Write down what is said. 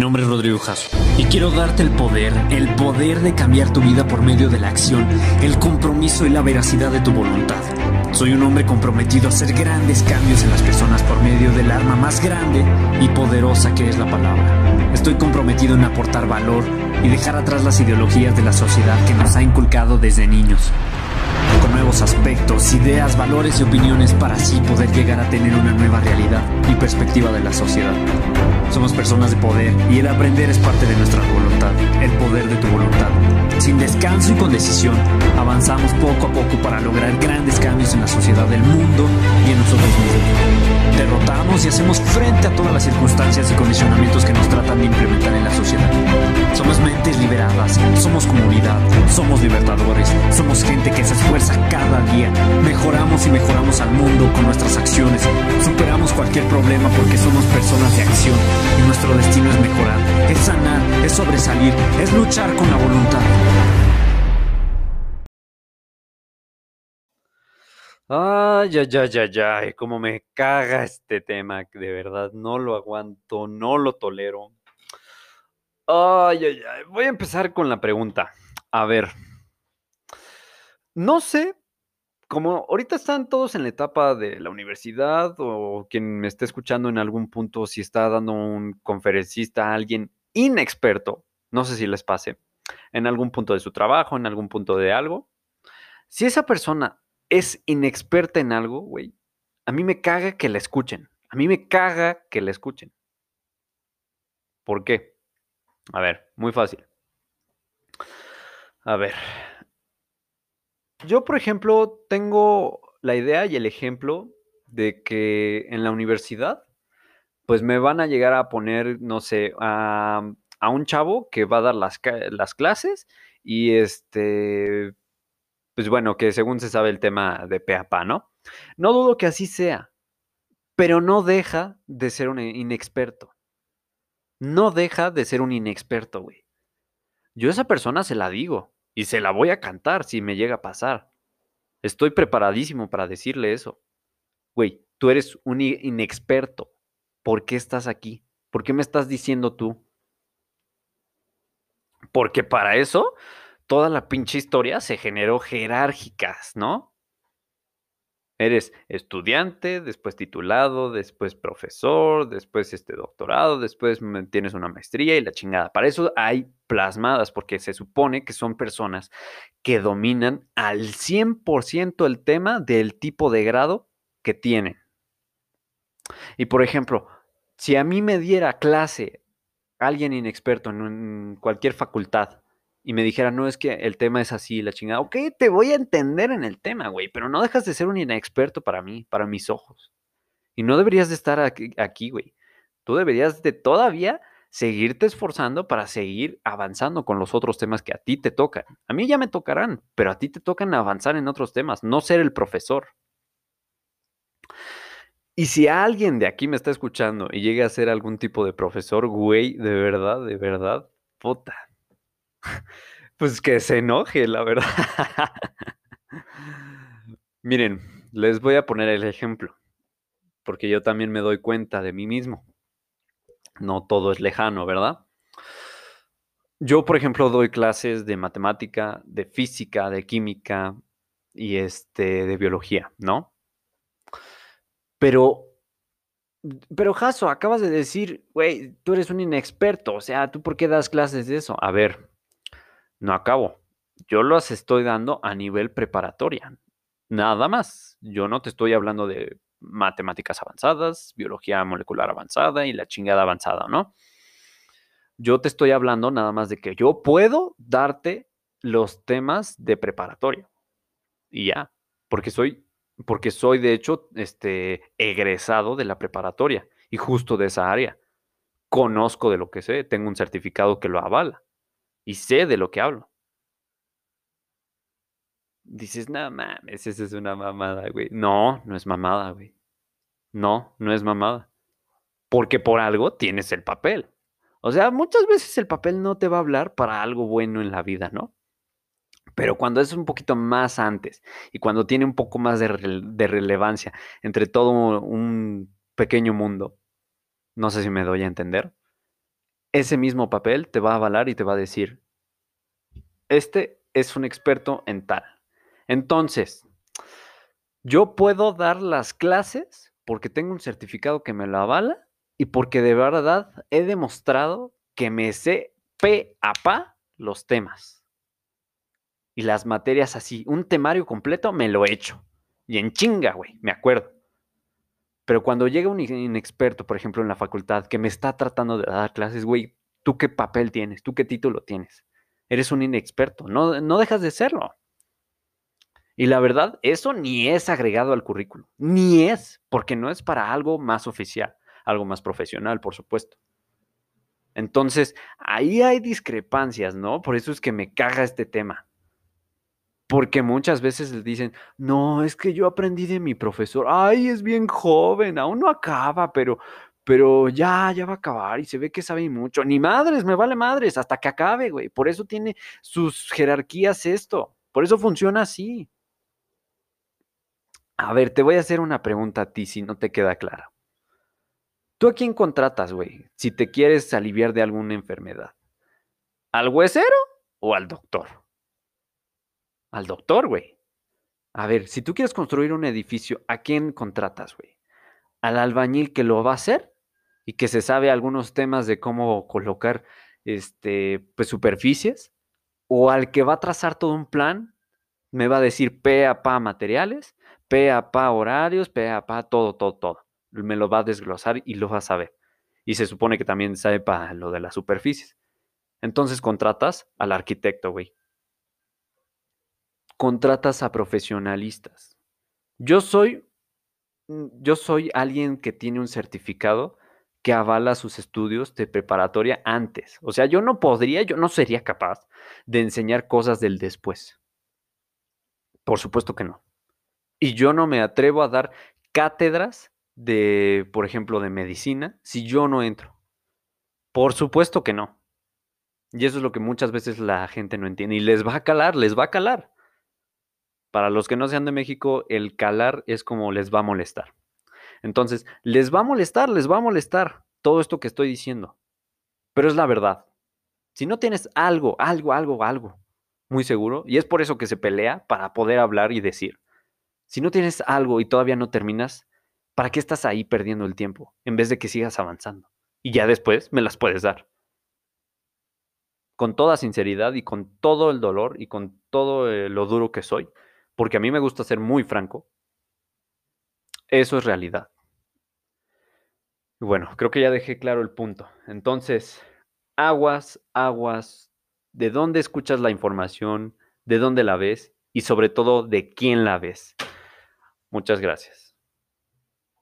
Mi nombre es Rodrigo Jasso y quiero darte el poder, el poder de cambiar tu vida por medio de la acción, el compromiso y la veracidad de tu voluntad. Soy un hombre comprometido a hacer grandes cambios en las personas por medio del arma más grande y poderosa que es la palabra. Estoy comprometido en aportar valor y dejar atrás las ideologías de la sociedad que nos ha inculcado desde niños con nuevos aspectos, ideas, valores y opiniones para así poder llegar a tener una nueva realidad y perspectiva de la sociedad. Somos personas de poder y el aprender es parte de nuestra voluntad, el poder de tu voluntad. Sin descanso y con decisión, avanzamos poco a poco para lograr grandes cambios en la sociedad del mundo y en nosotros mismos. Derrotamos y hacemos frente a todas las circunstancias y condicionamientos que nos tratan de implementar en la liberadas, somos comunidad, somos libertadores, somos gente que se esfuerza cada día. Mejoramos y mejoramos al mundo con nuestras acciones. Superamos cualquier problema porque somos personas de acción y nuestro destino es mejorar, es sanar, es sobresalir, es luchar con la voluntad. Ay, ay, ay, ay, ay, cómo me caga este tema, de verdad, no lo aguanto, no lo tolero. Ay, ay, ay, voy a empezar con la pregunta. A ver, no sé, como ahorita están todos en la etapa de la universidad o quien me esté escuchando en algún punto, si está dando un conferencista a alguien inexperto, no sé si les pase, en algún punto de su trabajo, en algún punto de algo, si esa persona es inexperta en algo, güey, a mí me caga que la escuchen. A mí me caga que la escuchen. ¿Por qué? A ver, muy fácil. A ver. Yo, por ejemplo, tengo la idea y el ejemplo de que en la universidad, pues me van a llegar a poner, no sé, a, un chavo que va a dar las, las clases y este, pues bueno, que según se sabe el tema de PAPA, ¿no? No dudo que así sea, pero no deja de ser un inexperto. No deja de ser un inexperto, güey. Yo a esa persona se la digo y se la voy a cantar si me llega a pasar. Estoy preparadísimo para decirle eso. Güey, tú eres un inexperto. ¿Por qué estás aquí? ¿Por qué me estás diciendo tú? Porque para eso toda la pinche historia se generó jerárquicas, ¿no? Eres estudiante, después titulado, después profesor, después este doctorado, después tienes una maestría y la chingada. Para eso hay plasmadas, porque se supone que son personas que dominan al 100% el tema del tipo de grado que tienen. Y por ejemplo, si a mí me diera clase alguien inexperto en cualquier facultad, y me dijera, no, es que el tema es así, la chingada, ok, te voy a entender en el tema, güey, pero no dejas de ser un inexperto para mí, para mis ojos. Y no deberías de estar aquí, güey. Tú deberías de todavía seguirte esforzando para seguir avanzando con los otros temas que a ti te tocan. A mí ya me tocarán, pero a ti te tocan avanzar en otros temas, no ser el profesor. Y si alguien de aquí me está escuchando y llega a ser algún tipo de profesor, güey, de verdad, de verdad, puta, pues que se enoje, la verdad. Miren, les voy a poner el ejemplo, porque yo también me doy cuenta de mí mismo. No todo es lejano, ¿verdad? Yo, por ejemplo, doy clases de matemática, de física, de química y este de biología, ¿no? Pero pero Jaso, acabas de decir, güey, tú eres un inexperto, o sea, ¿tú por qué das clases de eso? A ver, no acabo. Yo las estoy dando a nivel preparatoria. Nada más. Yo no te estoy hablando de matemáticas avanzadas, biología molecular avanzada y la chingada avanzada, ¿no? Yo te estoy hablando nada más de que yo puedo darte los temas de preparatoria. Y ya, porque soy porque soy de hecho este egresado de la preparatoria y justo de esa área. Conozco de lo que sé, tengo un certificado que lo avala y sé de lo que hablo. Dices, no mames, esa es una mamada, güey. No, no es mamada, güey. No, no es mamada. Porque por algo tienes el papel. O sea, muchas veces el papel no te va a hablar para algo bueno en la vida, ¿no? Pero cuando es un poquito más antes y cuando tiene un poco más de, de relevancia entre todo un pequeño mundo, no sé si me doy a entender, ese mismo papel te va a avalar y te va a decir, este es un experto en tal. Entonces, yo puedo dar las clases porque tengo un certificado que me lo avala y porque de verdad he demostrado que me sé pe a pa los temas. Y las materias así, un temario completo me lo he hecho. Y en chinga, güey, me acuerdo. Pero cuando llega un inexperto, por ejemplo, en la facultad, que me está tratando de dar clases, güey, ¿tú qué papel tienes? ¿Tú qué título tienes? Eres un inexperto, no, no dejas de serlo. Y la verdad, eso ni es agregado al currículo, ni es, porque no es para algo más oficial, algo más profesional, por supuesto. Entonces, ahí hay discrepancias, ¿no? Por eso es que me caga este tema. Porque muchas veces les dicen, no, es que yo aprendí de mi profesor, ay, es bien joven, aún no acaba, pero, pero ya, ya va a acabar y se ve que sabe mucho. Ni madres, me vale madres, hasta que acabe, güey. Por eso tiene sus jerarquías esto, por eso funciona así. A ver, te voy a hacer una pregunta a ti si no te queda clara. ¿Tú a quién contratas, güey? Si te quieres aliviar de alguna enfermedad. ¿Al huesero o al doctor? Al doctor, güey. A ver, si tú quieres construir un edificio, ¿a quién contratas, güey? ¿Al albañil que lo va a hacer y que se sabe algunos temas de cómo colocar este, pues, superficies? ¿O al que va a trazar todo un plan? Me va a decir P a pa materiales, P a pa horarios, P a pa todo, todo, todo me lo va a desglosar y lo va a saber. Y se supone que también sabe para lo de las superficies. Entonces contratas al arquitecto, güey. Contratas a profesionalistas. Yo soy, mm, yo soy alguien que tiene un certificado que avala sus estudios de preparatoria antes. O sea, yo no podría, yo no sería capaz de enseñar cosas del después. Por supuesto que no. Y yo no me atrevo a dar cátedras de, por ejemplo, de medicina si yo no entro? Por supuesto que no. Y eso es lo que muchas veces la gente no entiende. Y les va a calar, les va a calar. Para los que no sean de México, el calar es como les va a molestar. Entonces, les va a molestar, les va a molestar todo esto que estoy diciendo. Pero es la verdad. Si no tienes algo, algo, algo, algo muy seguro, y es por eso que se pelea para poder hablar y decir, si no tienes algo y todavía no terminas, ¿Para qué estás ahí perdiendo el tiempo en vez de que sigas avanzando? Y ya después me las puedes dar. Con toda sinceridad y con todo el dolor y con todo eh, lo duro que soy, porque a mí me gusta ser muy franco, eso es realidad. Bueno, creo que ya dejé claro el punto. Entonces, aguas, aguas, de dónde escuchas la información, de dónde la ves y sobre todo de quién la ves. Muchas gracias.